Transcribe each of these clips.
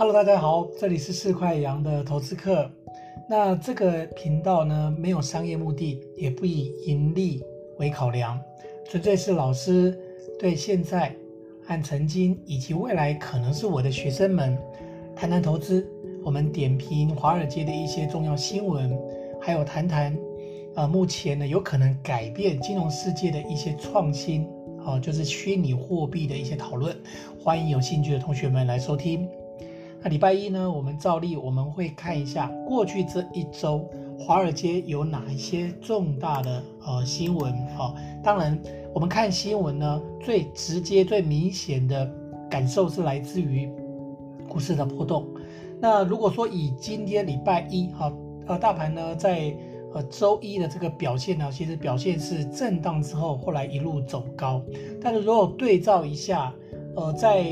Hello，大家好，这里是四块羊的投资课。那这个频道呢，没有商业目的，也不以盈利为考量，纯粹是老师对现在和曾经以及未来可能是我的学生们谈谈投资。我们点评华尔街的一些重要新闻，还有谈谈呃目前呢有可能改变金融世界的一些创新，啊、就是虚拟货币的一些讨论。欢迎有兴趣的同学们来收听。那礼拜一呢，我们照例我们会看一下过去这一周华尔街有哪一些重大的呃新闻啊。当然，我们看新闻呢，最直接、最明显的感受是来自于股市的波动。那如果说以今天礼拜一哈呃大盘呢在呃周一的这个表现呢，其实表现是震荡之后，后来一路走高。但是如果对照一下，呃在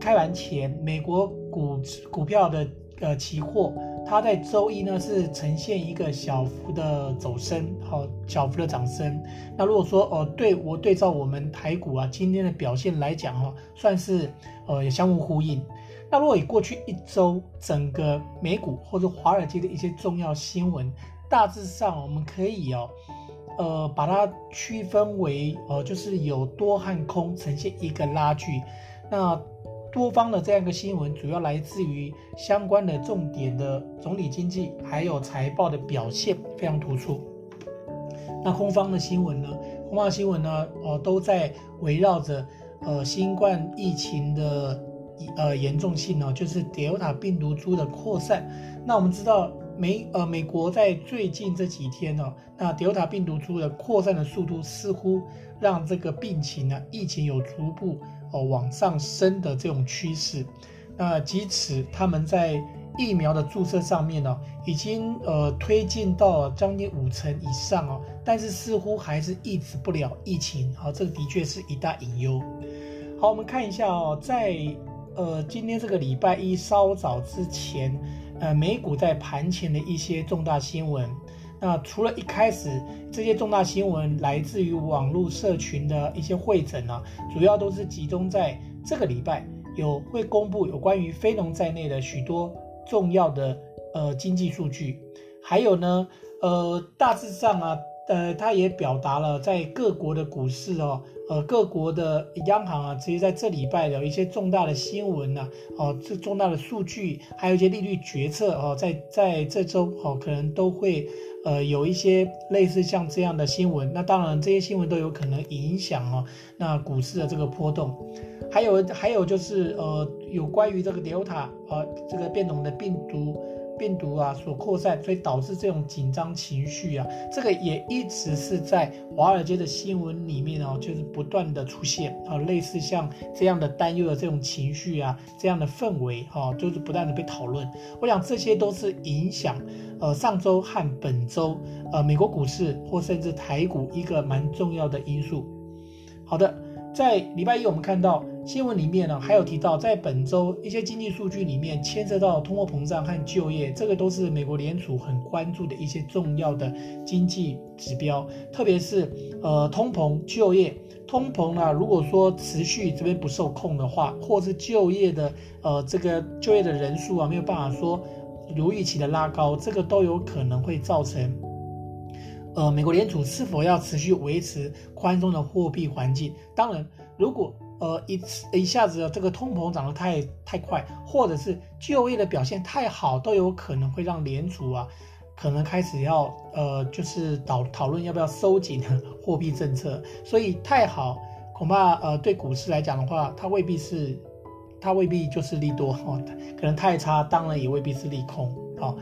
开盘前，美国股股票的呃期货，它在周一呢是呈现一个小幅的走升，好，小幅的涨升。那如果说呃对我对照我们台股啊今天的表现来讲哈，算是呃相互呼应。那如果以过去一周整个美股或者华尔街的一些重要新闻，大致上我们可以哦，呃把它区分为呃就是有多和空呈现一个拉锯，那。多方的这样一个新闻，主要来自于相关的重点的总体经济，还有财报的表现非常突出。那空方的新闻呢？空方新闻呢？呃，都在围绕着呃新冠疫情的呃严重性呢，就是 Delta 病毒株的扩散。那我们知道美呃美国在最近这几天呢，那 Delta 病毒株的扩散的速度似乎让这个病情呢疫情有逐步。哦，往上升的这种趋势，那即使他们在疫苗的注射上面呢，已经呃推进到将近五成以上哦，但是似乎还是抑制不了疫情，好，这个的确是一大隐忧。好，我们看一下哦，在呃今天这个礼拜一稍早之前，呃美股在盘前的一些重大新闻。那除了一开始这些重大新闻来自于网络社群的一些会诊呢，主要都是集中在这个礼拜有会公布有关于非农在内的许多重要的呃经济数据，还有呢呃大致上啊呃它也表达了在各国的股市哦呃各国的央行啊，其实在这礼拜有一些重大的新闻呢哦这重大的数据还有一些利率决策哦在在这周哦可能都会。呃，有一些类似像这样的新闻，那当然这些新闻都有可能影响哦，那股市的这个波动，还有还有就是呃，有关于这个 Delta 呃这个变种的病毒。病毒啊所扩散，所以导致这种紧张情绪啊，这个也一直是在华尔街的新闻里面哦，就是不断的出现啊，类似像这样的担忧的这种情绪啊，这样的氛围哈，就是不断的被讨论。我想这些都是影响呃上周和本周呃美国股市或甚至台股一个蛮重要的因素。好的，在礼拜一我们看到。新闻里面呢，还有提到，在本周一些经济数据里面牵涉到通货膨胀和就业，这个都是美国联储很关注的一些重要的经济指标，特别是呃通膨、就业。通膨啊，如果说持续这边不受控的话，或是就业的呃这个就业的人数啊没有办法说如预期的拉高，这个都有可能会造成呃美国联储是否要持续维持宽松的货币环境。当然，如果呃，一次一下子这个通膨涨得太太快，或者是就业的表现太好，都有可能会让联储啊，可能开始要呃，就是讨讨论要不要收紧货币政策。所以太好，恐怕呃对股市来讲的话，它未必是，它未必就是利多哈、哦，可能太差，当然也未必是利空。好、哦，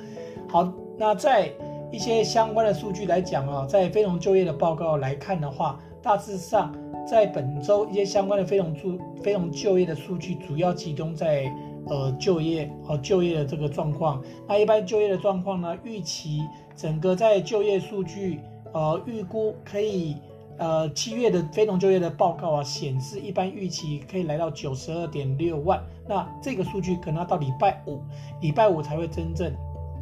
好，那在一些相关的数据来讲啊，在非农就业的报告来看的话，大致上。在本周一些相关的非农就非农就业的数据，主要集中在呃就业和就业的这个状况。那一般就业的状况呢，预期整个在就业数据，呃预估可以，呃七月的非农就业的报告啊显示，一般预期可以来到九十二点六万。那这个数据可能要到礼拜五，礼拜五才会真正。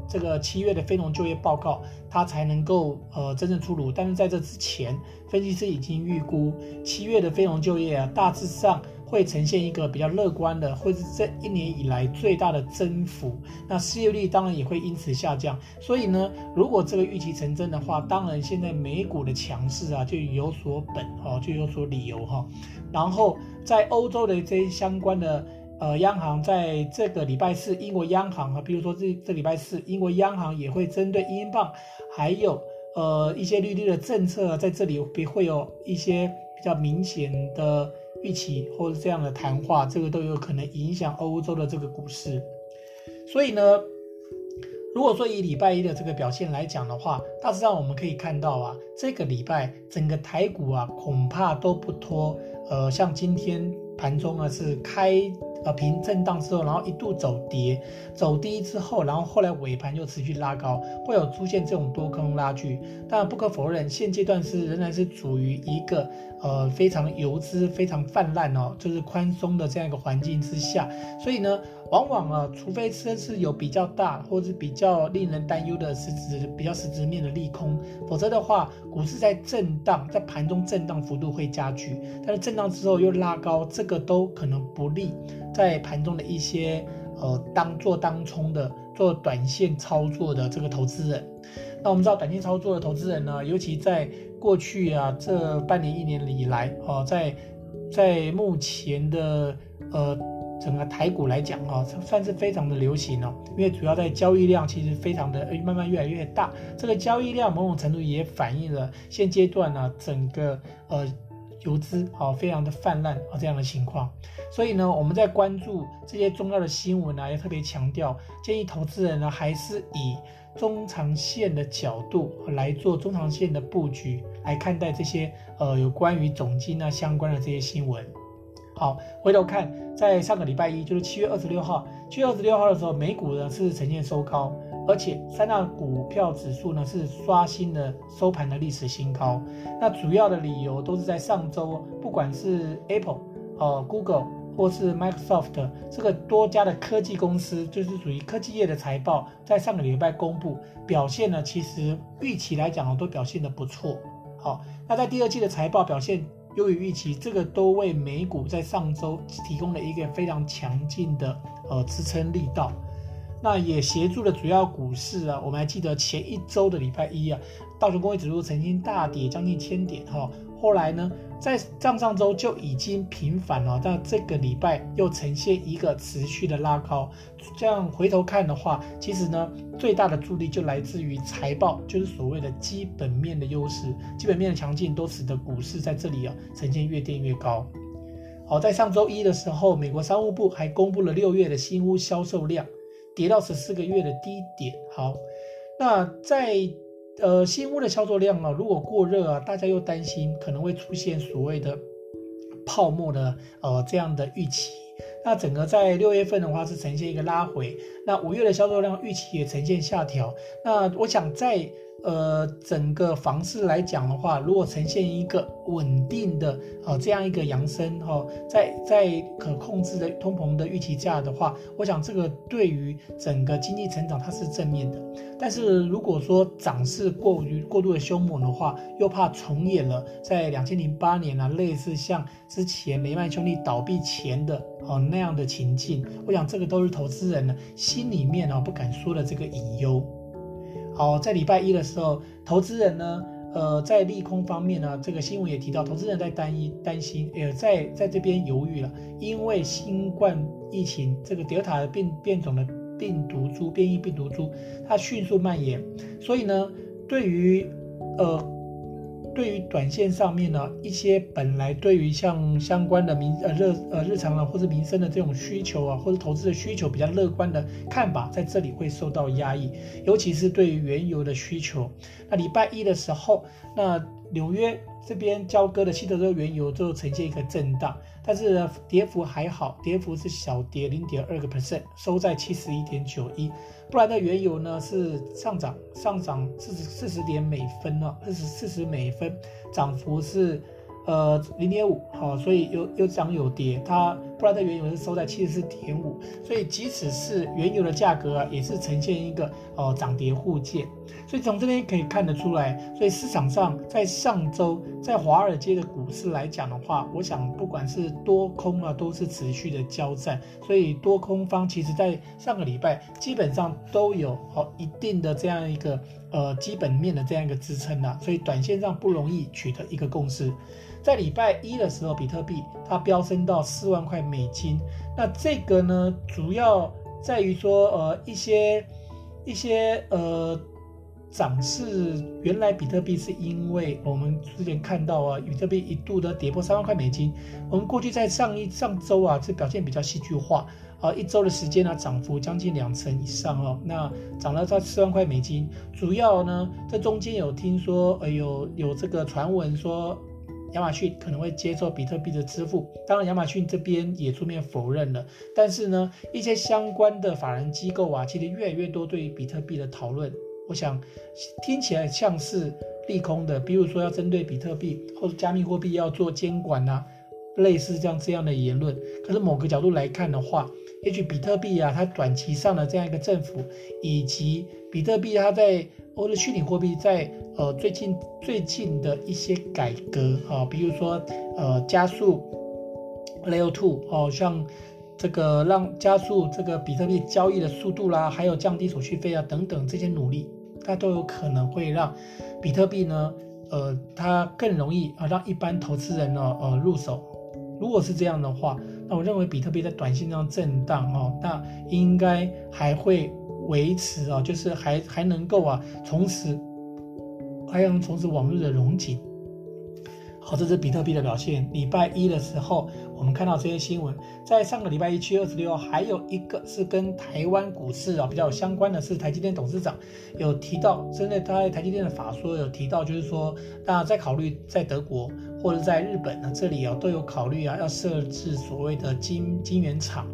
这个七月的非农就业报告，它才能够呃真正出炉。但是在这之前，分析师已经预估七月的非农就业啊，大致上会呈现一个比较乐观的，或是这一年以来最大的增幅。那失业率当然也会因此下降。所以呢，如果这个预期成真的话，当然现在美股的强势啊就有所本哦，就有所理由哈。然后在欧洲的这些相关的呃央行，在这个礼拜四，英国央行啊，比如说这这礼拜四，英国央行也会针对英镑还有呃一些利率的政策，在这里会会有一些比较明显的。预期或者这样的谈话，这个都有可能影响欧洲的这个股市。所以呢，如果说以礼拜一的这个表现来讲的话，大致上我们可以看到啊，这个礼拜整个台股啊，恐怕都不脱呃，像今天盘中啊是开。呃，平震荡之后，然后一度走跌，走低之后，然后后来尾盘又持续拉高，会有出现这种多空拉锯。但不可否认，现阶段是仍然是处于一个呃非常游资非常泛滥哦，就是宽松的这样一个环境之下。所以呢，往往啊，除非这是有比较大或者比较令人担忧的实质比较实质面的利空，否则的话，股市在震荡，在盘中震荡幅度会加剧。但是震荡之后又拉高，这个都可能不利。在盘中的一些呃当做当冲的做短线操作的这个投资人，那我们知道短线操作的投资人呢，尤其在过去啊这半年一年以来哦，在在目前的呃整个台股来讲啊，算是非常的流行哦，因为主要在交易量其实非常的慢慢越来越大，这个交易量某种程度也反映了现阶段呢整个呃。游资啊，非常的泛滥啊，这样的情况，所以呢，我们在关注这些重要的新闻呢，也特别强调，建议投资人呢，还是以中长线的角度来做中长线的布局，来看待这些呃有关于总金啊相关的这些新闻。好，回头看，在上个礼拜一，就是七月二十六号，七月二十六号的时候，美股呢是呈现收高。而且三大股票指数呢是刷新了收盘的历史新高。那主要的理由都是在上周，不管是 Apple、呃 Google 或是 Microsoft 这个多家的科技公司，就是属于科技业的财报，在上个礼拜公布表现呢，其实预期来讲都表现的不错。好，那在第二季的财报表现优于预期，这个都为美股在上周提供了一个非常强劲的呃支撑力道。那也协助了主要股市啊，我们还记得前一周的礼拜一啊，道琼工业指数曾经大跌将近千点哈，后来呢，在上上周就已经平反了，但这个礼拜又呈现一个持续的拉高。这样回头看的话，其实呢，最大的助力就来自于财报，就是所谓的基本面的优势，基本面的强劲都使得股市在这里啊呈现越垫越高。好，在上周一的时候，美国商务部还公布了六月的新屋销售量。跌到十四个月的低点。好，那在呃新屋的销售量啊，如果过热啊，大家又担心可能会出现所谓的泡沫的呃这样的预期。那整个在六月份的话是呈现一个拉回，那五月的销售量预期也呈现下调。那我想在。呃，整个房市来讲的话，如果呈现一个稳定的呃这样一个扬升哈，在在可控制的通膨的预期下的话，我想这个对于整个经济成长它是正面的。但是如果说涨势过于过度的凶猛的话，又怕重演了在两千零八年啊，类似像之前雷曼兄弟倒闭前的哦那样的情境，我想这个都是投资人呢心里面啊不敢说的这个隐忧。好，在礼拜一的时候，投资人呢，呃，在利空方面呢，这个新闻也提到，投资人在担心、担心，也在在这边犹豫了，因为新冠疫情这个德尔塔的变变种的病毒株、变异病毒株，它迅速蔓延，所以呢，对于呃。对于短线上面呢，一些本来对于像相关的民呃热呃日常的或者民生的这种需求啊，或者投资的需求比较乐观的看法，在这里会受到压抑，尤其是对于原油的需求。那礼拜一的时候，那纽约这边交割的希特州原油就呈现一个震荡，但是呢跌幅还好，跌幅是小跌零点二个 percent，收在七十一点九一。不然的原油呢是上涨，上涨四十四十点每分呢，二十四十每分，涨幅是呃零点五，好，所以有有涨有跌，它布兰特原油是收在七十四点五，所以即使是原油的价格啊，也是呈现一个呃涨跌互见。所以从这边可以看得出来，所以市场上在上周在华尔街的股市来讲的话，我想不管是多空啊，都是持续的交战。所以多空方其实在上个礼拜基本上都有好一定的这样一个呃基本面的这样一个支撑啊，所以短线上不容易取得一个共识。在礼拜一的时候，比特币它飙升到四万块美金。那这个呢，主要在于说，呃，一些一些呃涨势。原来比特币是因为我们之前看到啊，比特币一度的跌破三万块美金。我们过去在上一上周啊，这表现比较戏剧化啊，一周的时间呢，涨幅将近两成以上哦。那涨了在四万块美金，主要呢，这中间有听说，呃，有有这个传闻说。亚马逊可能会接受比特币的支付，当然亚马逊这边也出面否认了。但是呢，一些相关的法人机构啊，其实越来越多对于比特币的讨论，我想听起来像是利空的，比如说要针对比特币或者加密货币要做监管啊，类似这样这样的言论。可是某个角度来看的话，也许比特币啊，它短期上的这样一个政府，以及比特币它在或者虚拟货币在呃最近最近的一些改革啊，比如说呃加速 Layer Two 哦，像这个让加速这个比特币交易的速度啦，还有降低手续费啊等等这些努力，它都有可能会让比特币呢呃它更容易啊让一般投资人呢呃入手。如果是这样的话，那我认为比特币在短线上震荡哦，那应该还会。维持啊，就是还还能够啊，从此还能从此往日的荣景。好，这是比特币的表现。礼拜一的时候，我们看到这些新闻。在上个礼拜一，七月二十六号，还有一个是跟台湾股市啊比较相关的是，台积电董事长有提到，针对他在台积电的法说有提到，就是说，大家在考虑在德国或者在日本呢这里啊都有考虑啊要设置所谓的晶晶圆厂。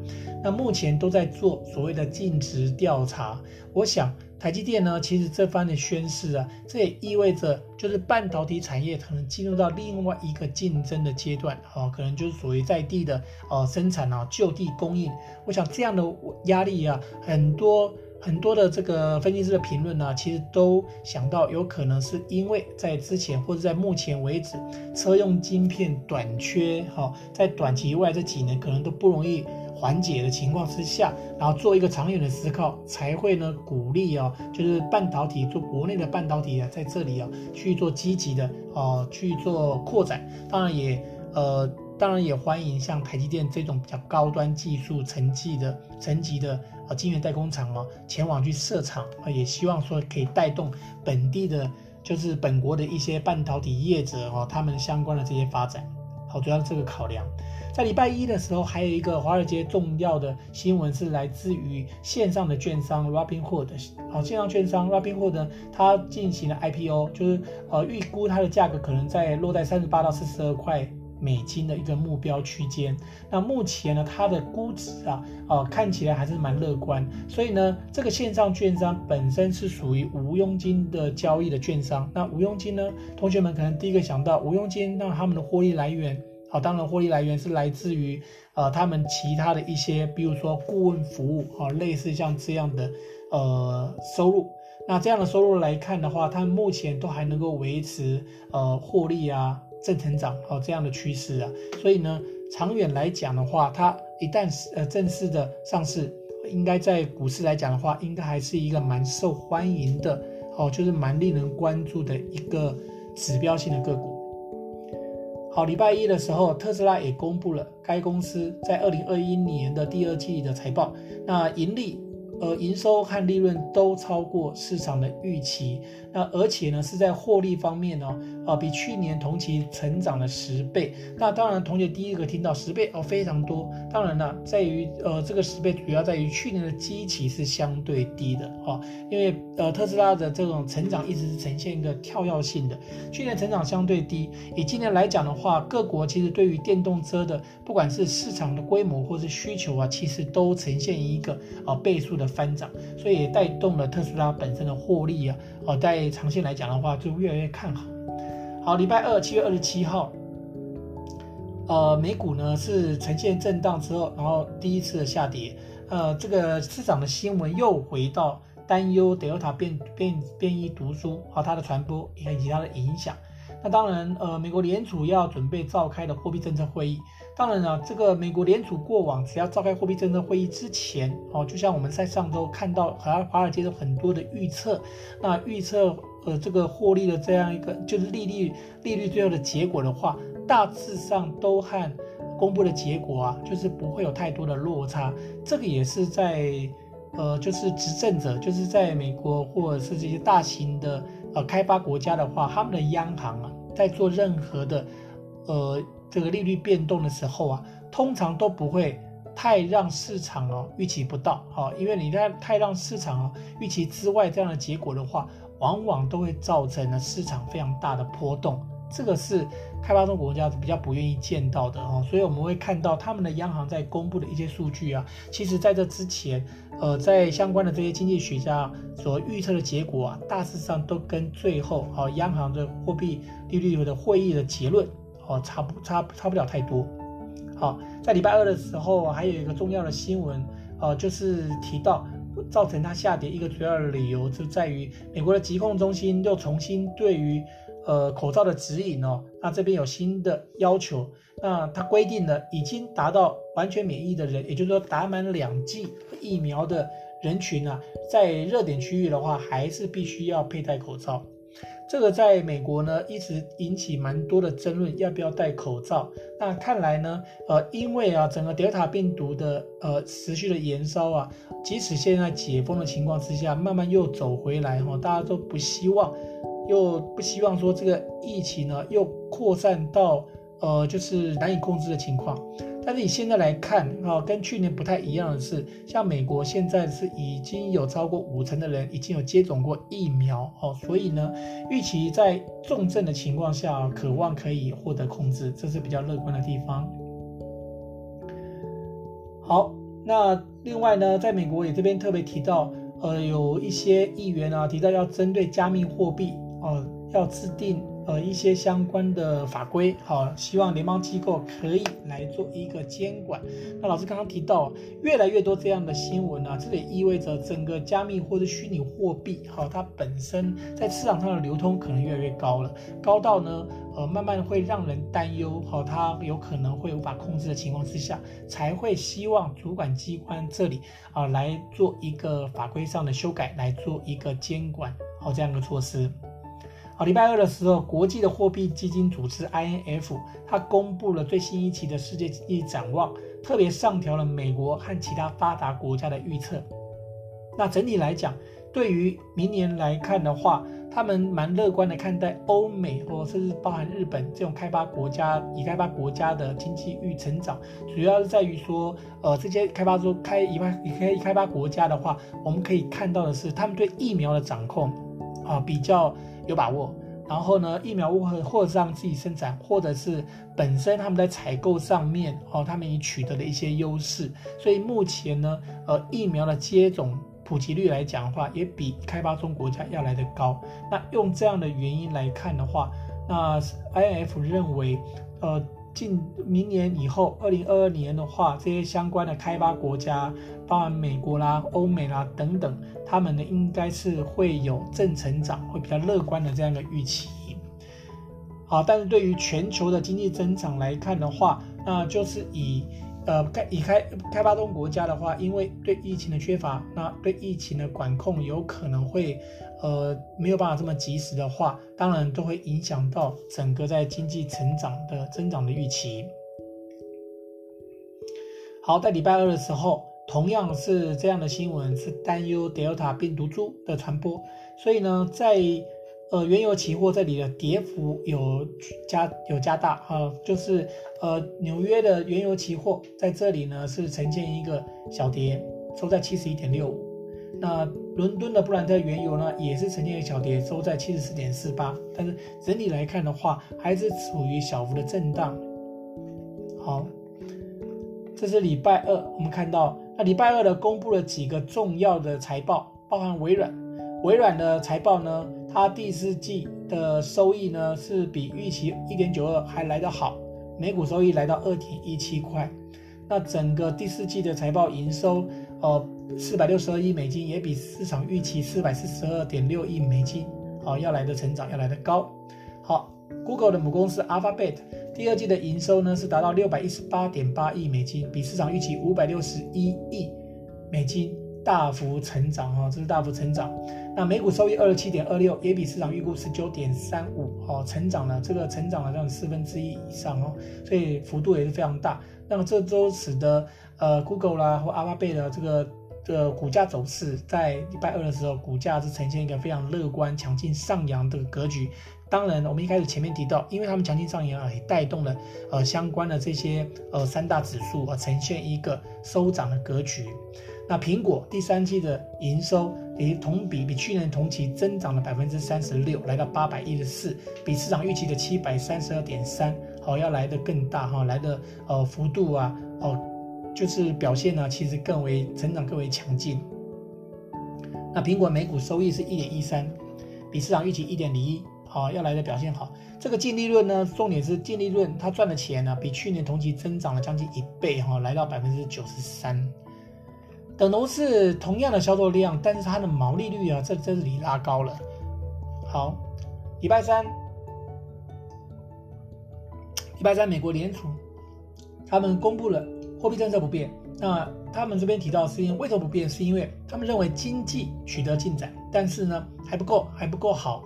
那目前都在做所谓的尽职调查。我想。台积电呢，其实这番的宣示啊，这也意味着就是半导体产业可能进入到另外一个竞争的阶段啊，可能就是属于在地的呃生产啊，就地供应。我想这样的压力啊，很多很多的这个分析师的评论呢，其实都想到有可能是因为在之前或者在目前为止，车用晶片短缺哈，在短期以外这几年可能都不容易。缓解的情况之下，然后做一个长远的思考，才会呢鼓励啊，就是半导体做国内的半导体啊，在这里啊去做积极的啊去做扩展。当然也呃，当然也欢迎像台积电这种比较高端技术层级的层级的啊晶圆代工厂啊前往去设厂啊，也希望说可以带动本地的，就是本国的一些半导体业者哦，他们相关的这些发展。好，主要这个考量。在礼拜一的时候，还有一个华尔街重要的新闻是来自于线上的券商 Robinhood。好，线上券商 Robinhood，它进行了 IPO，就是呃预估它的价格可能在落在三十八到四十二块美金的一个目标区间。那目前呢，它的估值啊，呃看起来还是蛮乐观。所以呢，这个线上券商本身是属于无佣金的交易的券商。那无佣金呢，同学们可能第一个想到无佣金，那他们的获利来源。好，当然获利来源是来自于呃他们其他的一些，比如说顾问服务啊，类似像这样的呃收入。那这样的收入来看的话，他们目前都还能够维持呃获利啊正成长哦这样的趋势啊。所以呢，长远来讲的话，它一旦呃正式的上市，应该在股市来讲的话，应该还是一个蛮受欢迎的哦，就是蛮令人关注的一个指标性的个股。好，礼拜一的时候，特斯拉也公布了该公司在二零二一年的第二季的财报，那盈利。呃，营收和利润都超过市场的预期，那而且呢是在获利方面呢，啊、呃，比去年同期成长了十倍。那当然，同学第一个听到十倍哦，非常多。当然了，在于呃这个十倍主要在于去年的基期是相对低的啊，因为呃特斯拉的这种成长一直是呈现一个跳跃性的，去年成长相对低。以今年来讲的话，各国其实对于电动车的不管是市场的规模或是需求啊，其实都呈现一个啊倍数的。翻涨，所以也带动了特斯拉本身的获利啊，哦，在长线来讲的话，就越来越看好。好，礼拜二七月二十七号，呃，美股呢是呈现震荡之后，然后第一次的下跌。呃，这个市场的新闻又回到担忧 Delta 变变变异毒株和它的传播以及它的影响。那当然，呃，美国联储要准备召开的货币政策会议。当然了，这个美国联储过往只要召开货币政策会议之前，哦，就像我们在上周看到，好像华尔街的很多的预测，那预测呃这个获利的这样一个就是利率利率最后的结果的话，大致上都和公布的结果啊，就是不会有太多的落差。这个也是在呃就是执政者，就是在美国或者是这些大型的。呃，开发国家的话，他们的央行啊，在做任何的，呃，这个利率变动的时候啊，通常都不会太让市场哦预期不到，哈，因为你在太让市场哦预期之外这样的结果的话，往往都会造成了市场非常大的波动。这个是开发中国家比较不愿意见到的哦，所以我们会看到他们的央行在公布的一些数据啊，其实在这之前，呃，在相关的这些经济学家所预测的结果啊，大致上都跟最后啊央行的货币利率的会议的结论哦差不差差不了太多。好，在礼拜二的时候还有一个重要的新闻，呃，就是提到造成它下跌一个主要的理由就在于美国的疾控中心又重新对于。呃，口罩的指引哦，那这边有新的要求，那它规定了已经达到完全免疫的人，也就是说打满两剂疫苗的人群啊，在热点区域的话，还是必须要佩戴口罩。这个在美国呢，一直引起蛮多的争论，要不要戴口罩？那看来呢，呃，因为啊，整个德尔塔病毒的呃持续的延烧啊，即使现在解封的情况之下，慢慢又走回来哈，大家都不希望。又不希望说这个疫情呢又扩散到呃就是难以控制的情况，但是以现在来看啊，跟去年不太一样的是，像美国现在是已经有超过五成的人已经有接种过疫苗哦，所以呢，预期在重症的情况下，渴望可以获得控制，这是比较乐观的地方。好，那另外呢，在美国也这边特别提到，呃，有一些议员啊提到要针对加密货币。哦，要制定呃一些相关的法规，好、希望联邦机构可以来做一个监管。那老师刚刚提到，越来越多这样的新闻啊，这也意味着整个加密或者虚拟货币，好、它本身在市场上的流通可能越来越高了，高到呢，呃，慢慢会让人担忧，好、它有可能会无法控制的情况之下，才会希望主管机关这里啊、来做一个法规上的修改，来做一个监管，好、哦，这样的措施。好，礼拜二的时候，国际的货币基金组织 IMF 它公布了最新一期的世界经济展望，特别上调了美国和其他发达国家的预测。那整体来讲，对于明年来看的话，他们蛮乐观的看待欧美或甚至包含日本这种开发国家、已开发国家的经济预成长，主要是在于说，呃，这些开发中开已开已开开发国家的话，我们可以看到的是，他们对疫苗的掌控啊、比较。有把握，然后呢，疫苗或或者让自己生产，或者是本身他们在采购上面哦，他们已取得了一些优势，所以目前呢，呃，疫苗的接种普及率来讲的话，也比开发中国家要来得高。那用这样的原因来看的话，那 I F 认为，呃。近明年以后，二零二二年的话，这些相关的开发国家，包含美国啦、欧美啦等等，他们呢应该是会有正成长，会比较乐观的这样一个预期。好，但是对于全球的经济增长来看的话，那就是以。呃，开以开开发中国家的话，因为对疫情的缺乏，那对疫情的管控有可能会，呃，没有办法这么及时的话，当然都会影响到整个在经济成长的增长的预期。好，在礼拜二的时候，同样是这样的新闻，是担忧德尔塔病毒株的传播，所以呢，在。呃，原油期货这里的跌幅有加有加大啊、呃，就是呃纽约的原油期货在这里呢是呈现一个小跌，收在七十一点六五。那伦敦的布兰特原油呢也是呈现一个小跌，收在七十四点四八。但是整体来看的话，还是处于小幅的震荡。好，这是礼拜二，我们看到那礼拜二的公布了几个重要的财报，包含微软，微软的财报呢。它第四季的收益呢是比预期一点九二还来得好，每股收益来到二点一七块。那整个第四季的财报营收，呃，四百六十二亿美金，也比市场预期四百四十二点六亿美金，好、要来的成长要来的高。好，Google 的母公司 Alphabet 第二季的营收呢是达到六百一十八点八亿美金，比市场预期五百六十一亿美金大幅成长哈、哦，这是大幅成长。那每股收益二十七点二六，也比市场预估十九点三五，哦，成长了，这个成长了这样四分之一以上哦，所以幅度也是非常大。那么这周使得呃 Google 啦或 Alphabet 的这个这股价走势，在礼拜二的时候，股价是呈现一个非常乐观、强劲上扬的格局。当然，我们一开始前面提到，因为他们强劲上扬啊，也带动了呃相关的这些呃三大指数啊，呈现一个收涨的格局。那苹果第三季的营收也同比比去年同期增长了百分之三十六，来到八百一十四，比市场预期的七百三十二点三，好要来得更大哈，来的呃幅度啊，哦就是表现呢，其实更为成长更为强劲。那苹果每股收益是一点一三，比市场预期一点零一，好要来的表现好。这个净利润呢，重点是净利润它赚的钱呢，比去年同期增长了将近一倍哈，来到百分之九十三。等同是同样的销售量，但是它的毛利率啊，在这里拉高了。好，礼拜三，礼拜三，美国联储他们公布了货币政策不变。那他们这边提到是因为为什么不变？是因为他们认为经济取得进展，但是呢还不够，还不够好，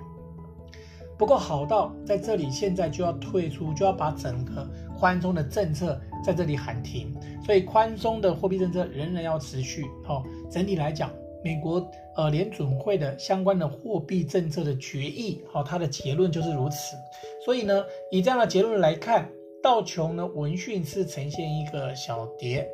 不够好到在这里现在就要退出，就要把整个宽松的政策。在这里喊停，所以宽松的货币政策仍然要持续。哦，整体来讲，美国呃联准会的相关的货币政策的决议，好，它的结论就是如此。所以呢，以这样的结论来看，道琼呢闻讯是呈现一个小跌。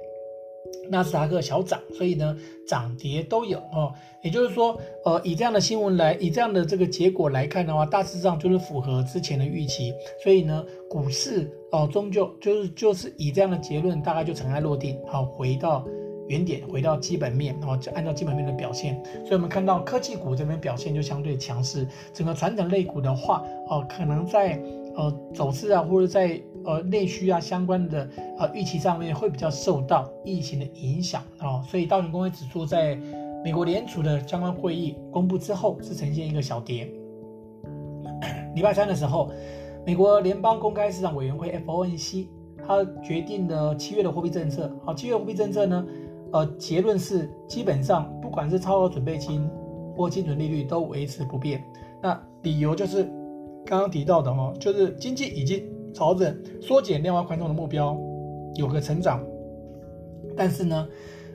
纳斯达克小涨，所以呢，涨跌都有哦。也就是说，呃，以这样的新闻来，以这样的这个结果来看的话，大致上就是符合之前的预期。所以呢，股市哦，终究就是就是以这样的结论，大概就尘埃落定，好，回到原点，回到基本面，然后就按照基本面的表现。所以我们看到科技股这边表现就相对强势，整个传统类股的话，哦，可能在。呃，走势啊，或者在呃内需啊相关的呃预期上面会比较受到疫情的影响啊，所以道琼工业指数在美国联储的相关会议公布之后是呈现一个小跌。礼拜三的时候，美国联邦公开市场委员会 FOMC 它决定了七月的货币政策。好，七月货币政策呢，呃，结论是基本上不管是超额准备金或基准利率都维持不变。那理由就是。刚刚提到的哈，就是经济已经朝着缩减量化宽松的目标有个成长，但是呢，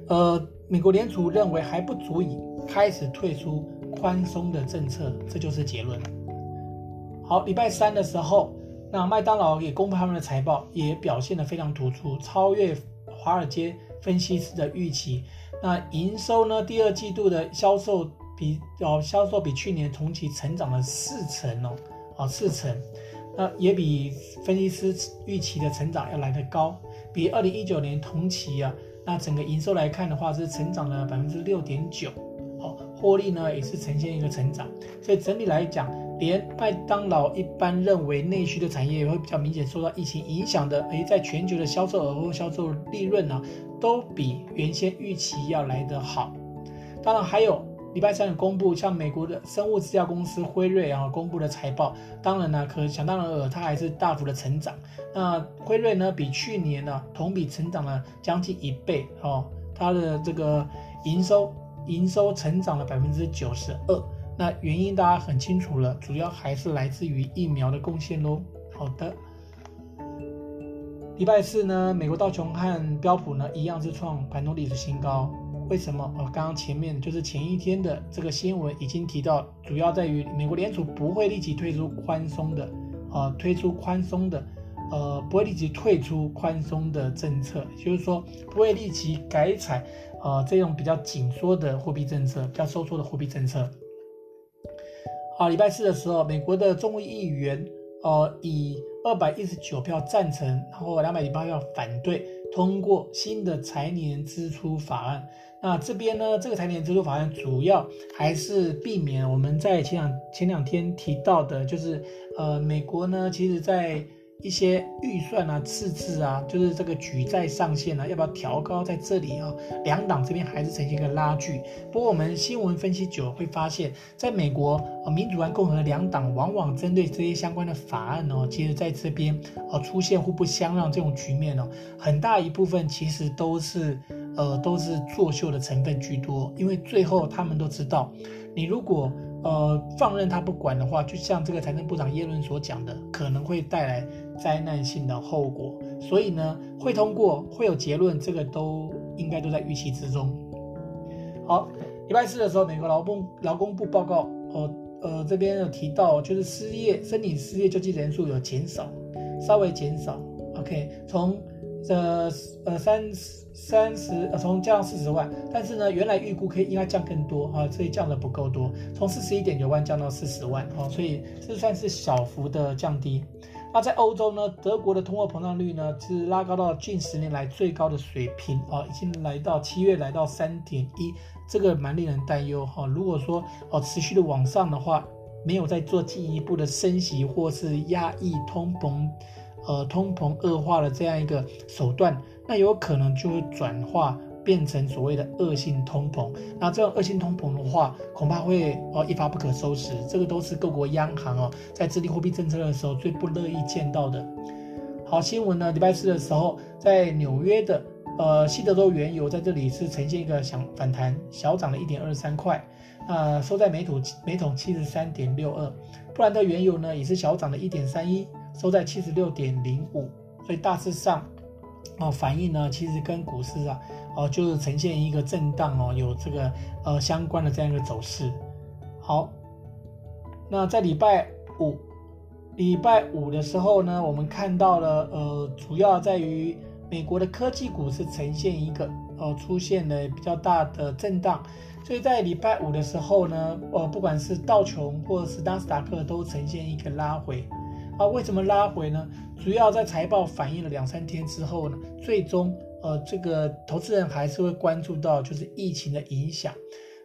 呃，美国联储认为还不足以开始退出宽松的政策，这就是结论。好，礼拜三的时候，那麦当劳也公布他们的财报，也表现得非常突出，超越华尔街分析师的预期。那营收呢，第二季度的销售比哦，销售比去年同期成长了四成哦。啊，四成，那也比分析师预期的成长要来得高，比二零一九年同期啊，那整个营收来看的话是成长了百分之六点九，好，获利呢也是呈现一个成长，所以整体来讲，连麦当劳一般认为内需的产业也会比较明显受到疫情影响的，诶，在全球的销售额或销售利润呢、都比原先预期要来得好，当然还有。礼拜三公布，像美国的生物制药公司辉瑞啊公布的财报，当然呢，可想当然尔，它还是大幅的成长。那辉瑞呢，比去年呢同比成长了将近一倍哦，它的这个营收营收成长了百分之九十二。那原因大家很清楚了，主要还是来自于疫苗的贡献喽。好的，礼拜四呢，美国道琼和标普呢一样是创盘中历史新高。为什么？呃，刚刚前面就是前一天的这个新闻已经提到，主要在于美国联储不会立即推出宽松的，呃，推出宽松的，呃，不会立即退出宽松的政策，就是说不会立即改采，呃，这种比较紧缩的货币政策，比较收缩的货币政策。好，礼拜四的时候，美国的众议议员，呃，以二百一十九票赞成，然后两百零八票反对，通过新的财年支出法案。那这边呢，这个财年支出法案主要还是避免我们在前两前两天提到的，就是呃，美国呢，其实在一些预算啊、赤字啊，就是这个举债上限啊，要不要调高？在这里啊，两党这边还是呈现一个拉锯。不过我们新闻分析久了会发现，在美国啊，民主和共和两党往往针对这些相关的法案哦，其实在这边哦出现互不相让这种局面哦，很大一部分其实都是呃都是作秀的成分居多，因为最后他们都知道，你如果。呃，放任他不管的话，就像这个财政部长耶伦所讲的，可能会带来灾难性的后果。所以呢，会通过，会有结论，这个都应该都在预期之中。好，礼拜四的时候，美国劳工劳工部报告，呃呃，这边有提到，就是失业申请失业救济人数有减少，稍微减少。OK，从呃呃三。三十呃，从降到四十万，但是呢，原来预估可以应该降更多啊，所以降的不够多，从四十一点九万降到四十万啊，所以这算是小幅的降低。那在欧洲呢，德国的通货膨胀率呢是拉高到近十年来最高的水平啊，已经来到七月来到三点一，这个蛮令人担忧哈。如果说哦持续的往上的话，没有再做进一步的升息或是压抑通膨。呃，通膨恶化的这样一个手段，那有可能就会转化变成所谓的恶性通膨。那这种恶性通膨的话，恐怕会哦一发不可收拾。这个都是各国央行哦在制定货币政策的时候最不乐意见到的。好，新闻呢，礼拜四的时候，在纽约的呃西德州原油在这里是呈现一个小反弹，小涨了一点二三块，呃，收在每桶每桶七十三点六二。布兰特原油呢也是小涨了一点三一。收在七十六点零五，所以大致上，哦，反应呢，其实跟股市啊，哦，就是呈现一个震荡哦，有这个呃相关的这样一个走势。好，那在礼拜五，礼拜五的时候呢，我们看到了呃，主要在于美国的科技股是呈现一个呃出现了比较大的震荡，所以在礼拜五的时候呢，呃，不管是道琼或者是纳斯达克都呈现一个拉回。啊，为什么拉回呢？主要在财报反映了两三天之后呢，最终呃，这个投资人还是会关注到就是疫情的影响。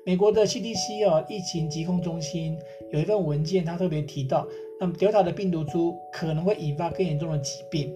美国的 CDC 哦，疫情疾控中心有一份文件，它特别提到，那么 Delta 的病毒株可能会引发更严重的疾病。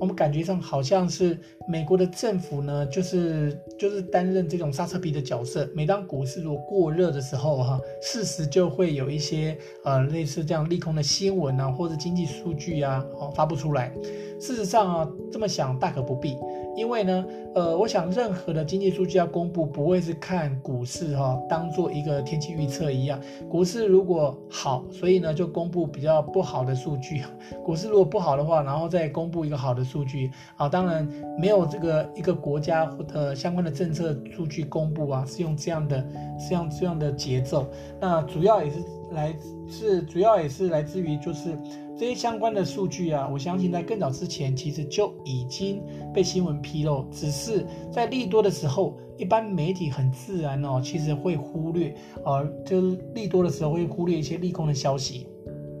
我们感觉上好像是美国的政府呢，就是就是担任这种刹车皮的角色。每当股市如果过热的时候，哈，事实就会有一些呃类似这样利空的新闻啊，或者经济数据啊，哦发布出来。事实上啊，这么想大可不必。因为呢，呃，我想任何的经济数据要公布，不会是看股市哈、哦，当做一个天气预测一样。股市如果好，所以呢就公布比较不好的数据；股市如果不好的话，然后再公布一个好的数据啊。当然没有这个一个国家或者相关的政策数据公布啊，是用这样的，是用这样的节奏。那主要也是来是主要也是来自于就是。这些相关的数据啊，我相信在更早之前其实就已经被新闻披露，只是在利多的时候，一般媒体很自然哦，其实会忽略，呃，就利多的时候会忽略一些利空的消息。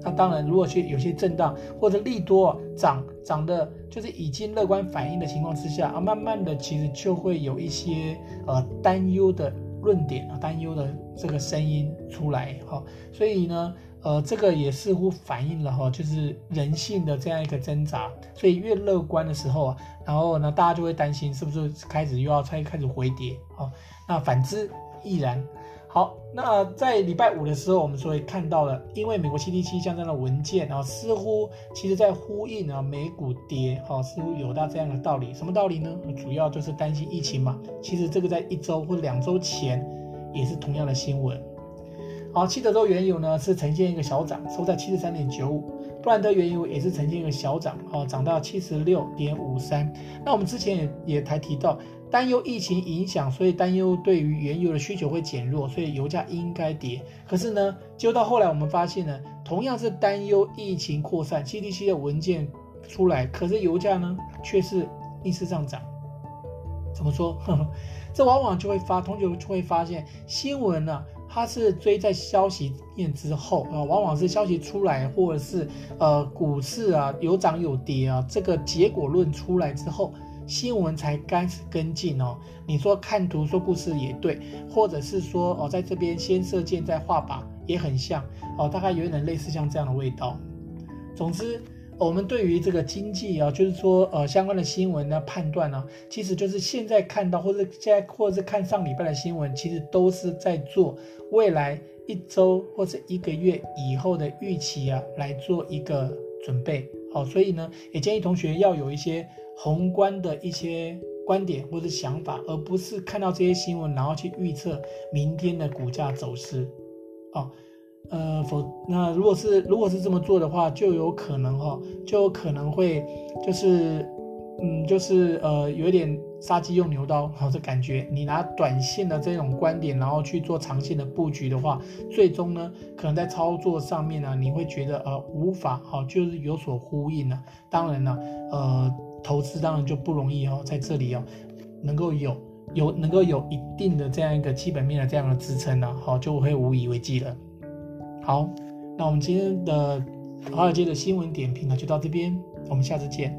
那当然，如果去有些震荡或者利多涨涨的，就是已经乐观反应的情况之下啊，慢慢的其实就会有一些呃担忧的论点啊，担忧的这个声音出来哈，所以呢。呃，这个也似乎反映了哈，就是人性的这样一个挣扎。所以越乐观的时候啊，然后呢，大家就会担心是不是开始又要再开始回跌啊？那反之亦然。好，那在礼拜五的时候，我们所以看到了，因为美国 CDC 相关的文件啊，似乎其实在呼应啊美股跌啊，似乎有到这样的道理。什么道理呢？主要就是担心疫情嘛。其实这个在一周或两周前也是同样的新闻。好，七德州原油呢是呈现一个小涨，收在七十三点九五。布兰德原油也是呈现一个小涨，哦，涨到七十六点五三。那我们之前也也才提到，担忧疫情影响，所以担忧对于原油的需求会减弱，所以油价应该跌。可是呢，就到后来我们发现呢，同样是担忧疫情扩散，CDC 的文件出来，可是油价呢却是逆势上涨。怎么说？呵呵，这往往就会发，同学就会发现新闻呢、它是追在消息面之后啊，往往是消息出来，或者是呃股市啊有涨有跌啊，这个结果论出来之后，新闻才开始跟进哦。你说看图说故事也对，或者是说哦在这边先射箭再画靶也很像哦，大概有点类似像这样的味道。总之我们对于这个经济啊，就是说呃相关的新闻的判断呢，其实就是现在看到或者现在或者是看上礼拜的新闻，其实都是在做未来一周或者一个月以后的预期啊，来做一个准备。好，所以呢，也建议同学要有一些宏观的一些观点或者想法，而不是看到这些新闻然后去预测明天的股价走势。哦。呃，否，那如果是如果是这么做的话，就有可能哈、哦，就有可能会就是，嗯，就是呃，有一点杀鸡用牛刀好的感觉。你拿短线的这种观点，然后去做长线的布局的话，最终呢，可能在操作上面呢，你会觉得呃无法好、哦，就是有所呼应呢。当然了，呃，投资当然就不容易哦，在这里哦，能够有有能够有一定的这样一个基本面的这样的支撑呢，好，就会无以为继了。好，那我们今天的华尔街的新闻点评呢，就到这边，我们下次见。